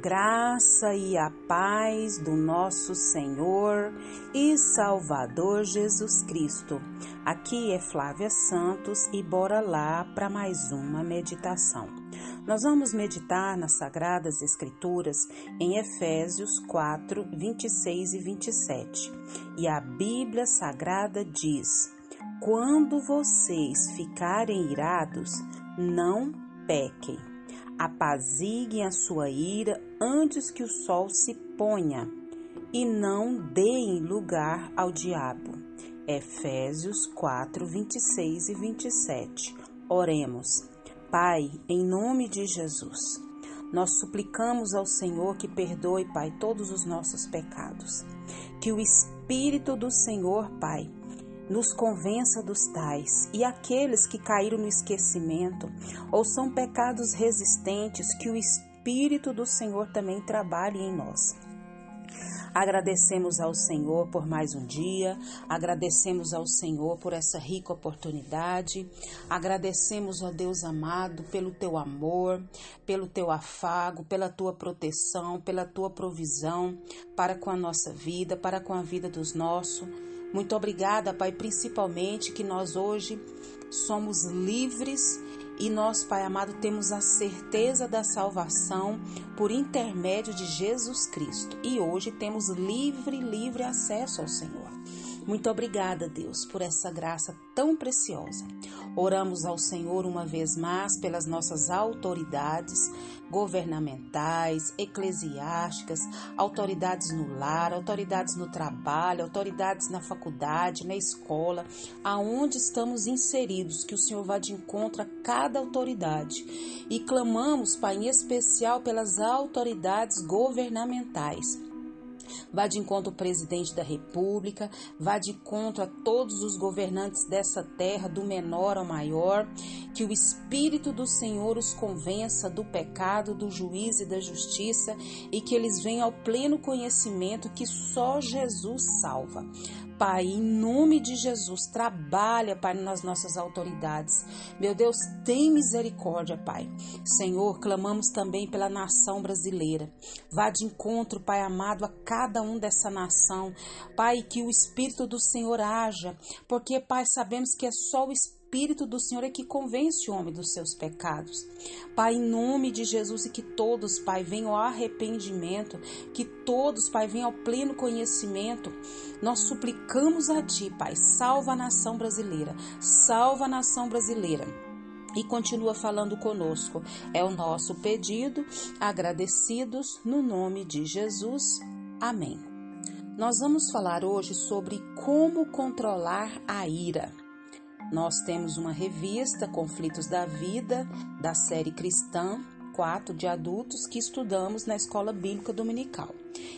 graça e a paz do nosso Senhor e Salvador Jesus Cristo. Aqui é Flávia Santos e bora lá para mais uma meditação. Nós vamos meditar nas Sagradas Escrituras em Efésios 4, 26 e 27. E a Bíblia Sagrada diz: Quando vocês ficarem irados, não pequem apaziguem a sua ira antes que o sol se ponha, e não deem lugar ao diabo. Efésios 4, 26 e 27. Oremos. Pai, em nome de Jesus, nós suplicamos ao Senhor que perdoe, Pai, todos os nossos pecados. Que o Espírito do Senhor, Pai, nos convença dos tais, e aqueles que caíram no esquecimento ou são pecados resistentes, que o Espírito do Senhor também trabalhe em nós. Agradecemos ao Senhor por mais um dia, agradecemos ao Senhor por essa rica oportunidade, agradecemos ao Deus amado pelo teu amor, pelo teu afago, pela tua proteção, pela tua provisão para com a nossa vida, para com a vida dos nossos muito obrigada, Pai, principalmente que nós hoje somos livres e nós, Pai amado, temos a certeza da salvação por intermédio de Jesus Cristo. E hoje temos livre, livre acesso ao Senhor. Muito obrigada, Deus, por essa graça tão preciosa. Oramos ao Senhor uma vez mais pelas nossas autoridades governamentais, eclesiásticas, autoridades no lar, autoridades no trabalho, autoridades na faculdade, na escola, aonde estamos inseridos, que o Senhor vá de encontro a cada autoridade. E clamamos, Pai, em especial pelas autoridades governamentais vá de encontro ao presidente da República, vá de encontro a todos os governantes dessa terra, do menor ao maior, que o Espírito do Senhor os convença do pecado, do juízo e da justiça e que eles venham ao pleno conhecimento que só Jesus salva. Pai, em nome de Jesus, trabalha, Pai, nas nossas autoridades. Meu Deus, tem misericórdia, Pai. Senhor, clamamos também pela nação brasileira. Vá de encontro, Pai amado, a cada um dessa nação. Pai, que o Espírito do Senhor haja, porque, Pai, sabemos que é só o Espírito Espírito do Senhor é que convence o homem dos seus pecados. Pai, em nome de Jesus, e que todos, Pai, venham ao arrependimento, que todos, Pai, venham ao pleno conhecimento. Nós suplicamos a Ti, Pai, salva a nação brasileira, salva a nação brasileira e continua falando conosco. É o nosso pedido, agradecidos no nome de Jesus. Amém. Nós vamos falar hoje sobre como controlar a ira. Nós temos uma revista, Conflitos da Vida, da série cristã 4 de adultos que estudamos na Escola Bíblica Dominical.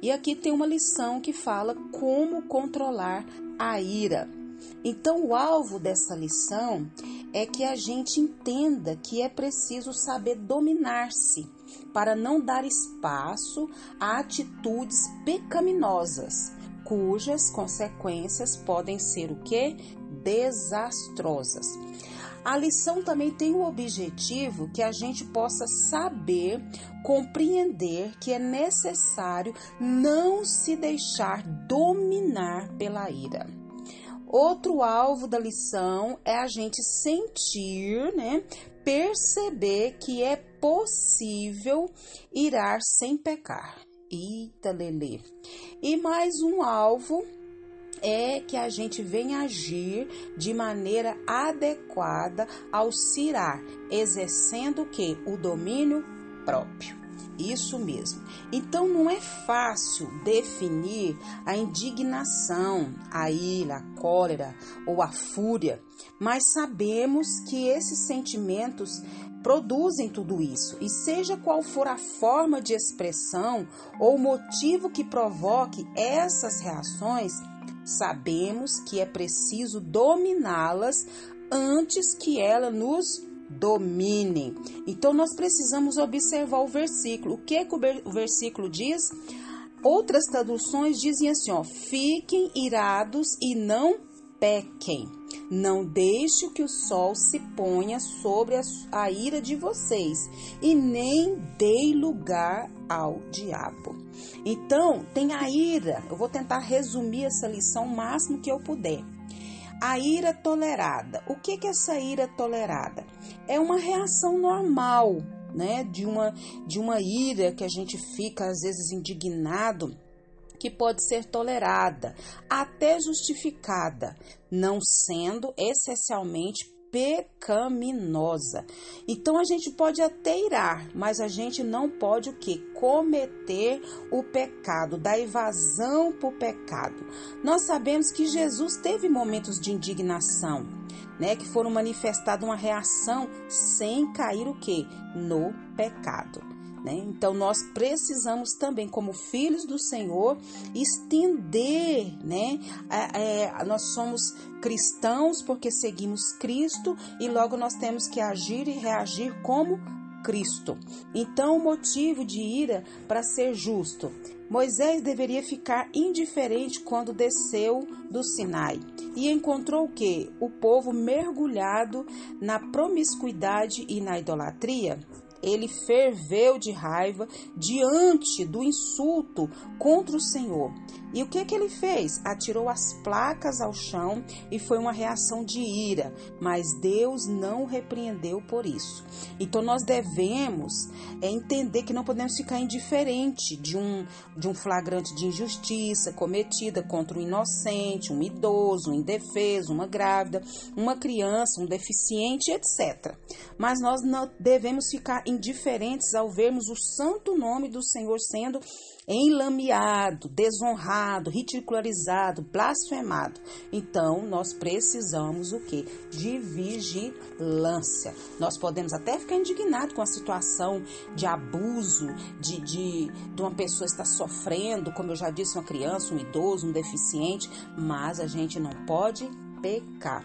E aqui tem uma lição que fala como controlar a ira. Então, o alvo dessa lição é que a gente entenda que é preciso saber dominar-se para não dar espaço a atitudes pecaminosas, cujas consequências podem ser o que? Desastrosas. A lição também tem o objetivo que a gente possa saber, compreender que é necessário não se deixar dominar pela ira. Outro alvo da lição é a gente sentir, né, perceber que é possível irar sem pecar. Eita, Lelê. E mais um alvo é que a gente venha agir de maneira adequada ao cirar, exercendo o que? O domínio próprio. Isso mesmo. Então não é fácil definir a indignação, a ira, a cólera ou a fúria, mas sabemos que esses sentimentos produzem tudo isso. E seja qual for a forma de expressão ou motivo que provoque essas reações, sabemos que é preciso dominá-las antes que ela nos domine. Então nós precisamos observar o versículo. O que, que o versículo diz? Outras traduções dizem assim: ó, fiquem irados e não pequem. Não deixe que o sol se ponha sobre a, ira de vocês, e nem dê lugar ao diabo. Então, tem a ira. Eu vou tentar resumir essa lição o máximo que eu puder. A ira tolerada. O que é essa ira tolerada? É uma reação normal, né? De uma, de uma ira que a gente fica às vezes indignado que pode ser tolerada, até justificada, não sendo essencialmente pecaminosa. Então a gente pode até irar, mas a gente não pode o que? Cometer o pecado, da evasão para o pecado. Nós sabemos que Jesus teve momentos de indignação, né, que foram manifestados uma reação sem cair o que? No pecado. Né? Então, nós precisamos também, como filhos do Senhor, estender, né? É, é, nós somos cristãos porque seguimos Cristo e logo nós temos que agir e reagir como Cristo. Então, o motivo de ira para ser justo. Moisés deveria ficar indiferente quando desceu do Sinai e encontrou o que? O povo mergulhado na promiscuidade e na idolatria ele ferveu de raiva diante do insulto contra o Senhor. E o que que ele fez? Atirou as placas ao chão e foi uma reação de ira, mas Deus não repreendeu por isso. Então nós devemos é, entender que não podemos ficar indiferente de um de um flagrante de injustiça cometida contra um inocente, um idoso, um indefeso, uma grávida, uma criança, um deficiente, etc. Mas nós não devemos ficar indiferentes ao vermos o santo nome do Senhor sendo enlameado, desonrado, ridicularizado, blasfemado. Então, nós precisamos o que? De vigilância. Nós podemos até ficar indignados com a situação de abuso, de, de, de uma pessoa estar sofrendo, como eu já disse, uma criança, um idoso, um deficiente, mas a gente não pode pecar.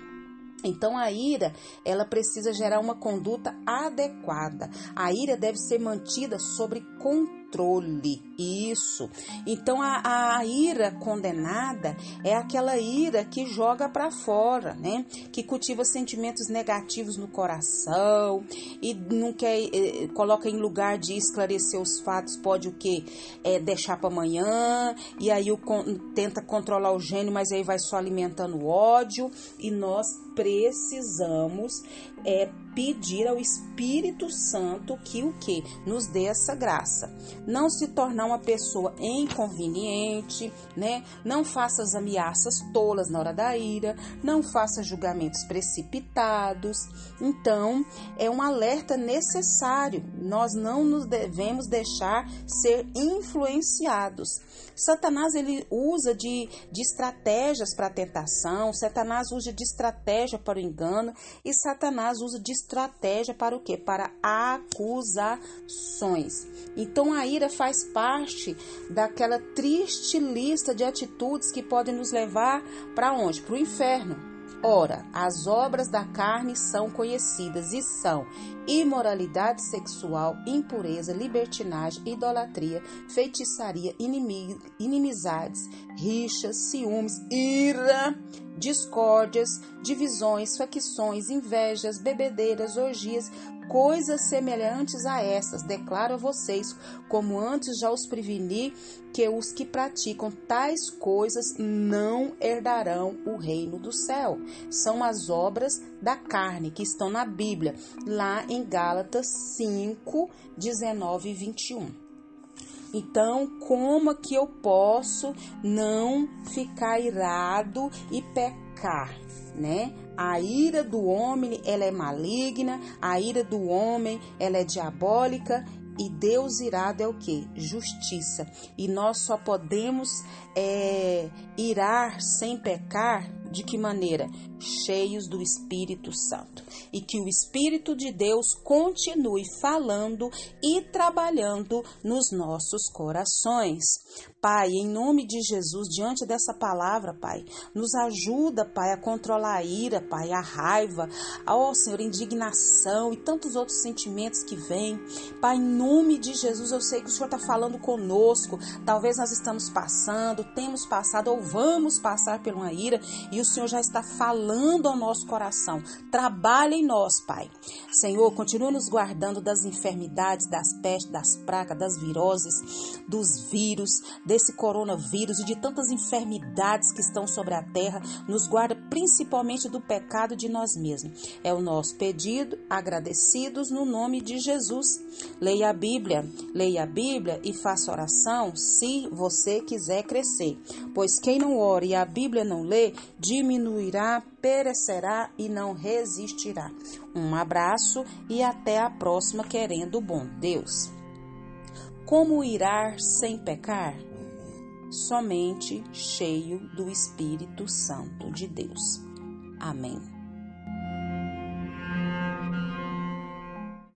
Então a ira, ela precisa gerar uma conduta adequada. A ira deve ser mantida sobre controle controle. Isso. Então a, a ira condenada é aquela ira que joga para fora, né? Que cultiva sentimentos negativos no coração e não quer eh, coloca em lugar de esclarecer os fatos, pode o que é deixar para amanhã e aí o tenta controlar o gênio, mas aí vai só alimentando o ódio e nós precisamos é pedir ao Espírito Santo que o que nos dê essa graça. Não se tornar uma pessoa inconveniente, né? Não faça as ameaças tolas na hora da ira, não faça julgamentos precipitados. Então, é um alerta necessário. Nós não nos devemos deixar ser influenciados. Satanás ele usa de, de estratégias para a tentação, Satanás usa de estratégia para o engano e Satanás usa de estratégia para o quê? Para acusações. Então a ira faz parte daquela triste lista de atitudes que podem nos levar para onde? Para o inferno. Ora, as obras da carne são conhecidas e são imoralidade sexual, impureza, libertinagem, idolatria, feitiçaria, inimizades, rixas, ciúmes, ira, discórdias, divisões, facções, invejas, bebedeiras, orgias, coisas semelhantes a essas, declaro a vocês, como antes já os preveni, que os que praticam tais coisas não herdarão o reino do céu. São as obras da carne que estão na Bíblia, lá em Gálatas 5, 19 e 21. Então, como que eu posso não ficar irado e pecar, né? A ira do homem, ela é maligna, a ira do homem, ela é diabólica e Deus irado é o que? Justiça. E nós só podemos é, irar sem pecar de que maneira? Cheios do Espírito Santo. E que o Espírito de Deus continue falando e trabalhando nos nossos corações. Pai, em nome de Jesus, diante dessa palavra, Pai, nos ajuda, Pai, a controlar a ira, Pai, a raiva, ó Senhor, a indignação e tantos outros sentimentos que vêm. Pai, em nome de Jesus, eu sei que o Senhor está falando conosco. Talvez nós estamos passando, temos passado ou vamos passar por uma ira e o Senhor já está falando ao nosso coração. Trabalhe em nós, Pai. Senhor, continua nos guardando das enfermidades, das pestes, das pragas, das viroses, dos vírus, desse coronavírus e de tantas enfermidades que estão sobre a terra. Nos guarda principalmente do pecado de nós mesmos. É o nosso pedido, agradecidos no nome de Jesus. Leia a Bíblia, leia a Bíblia e faça oração se você quiser crescer. Pois quem não ora e a Bíblia não lê, diminuirá, perecerá e não resistirá. Um abraço e até a próxima, querendo o bom Deus. Como irá sem pecar? Somente cheio do Espírito Santo de Deus. Amém.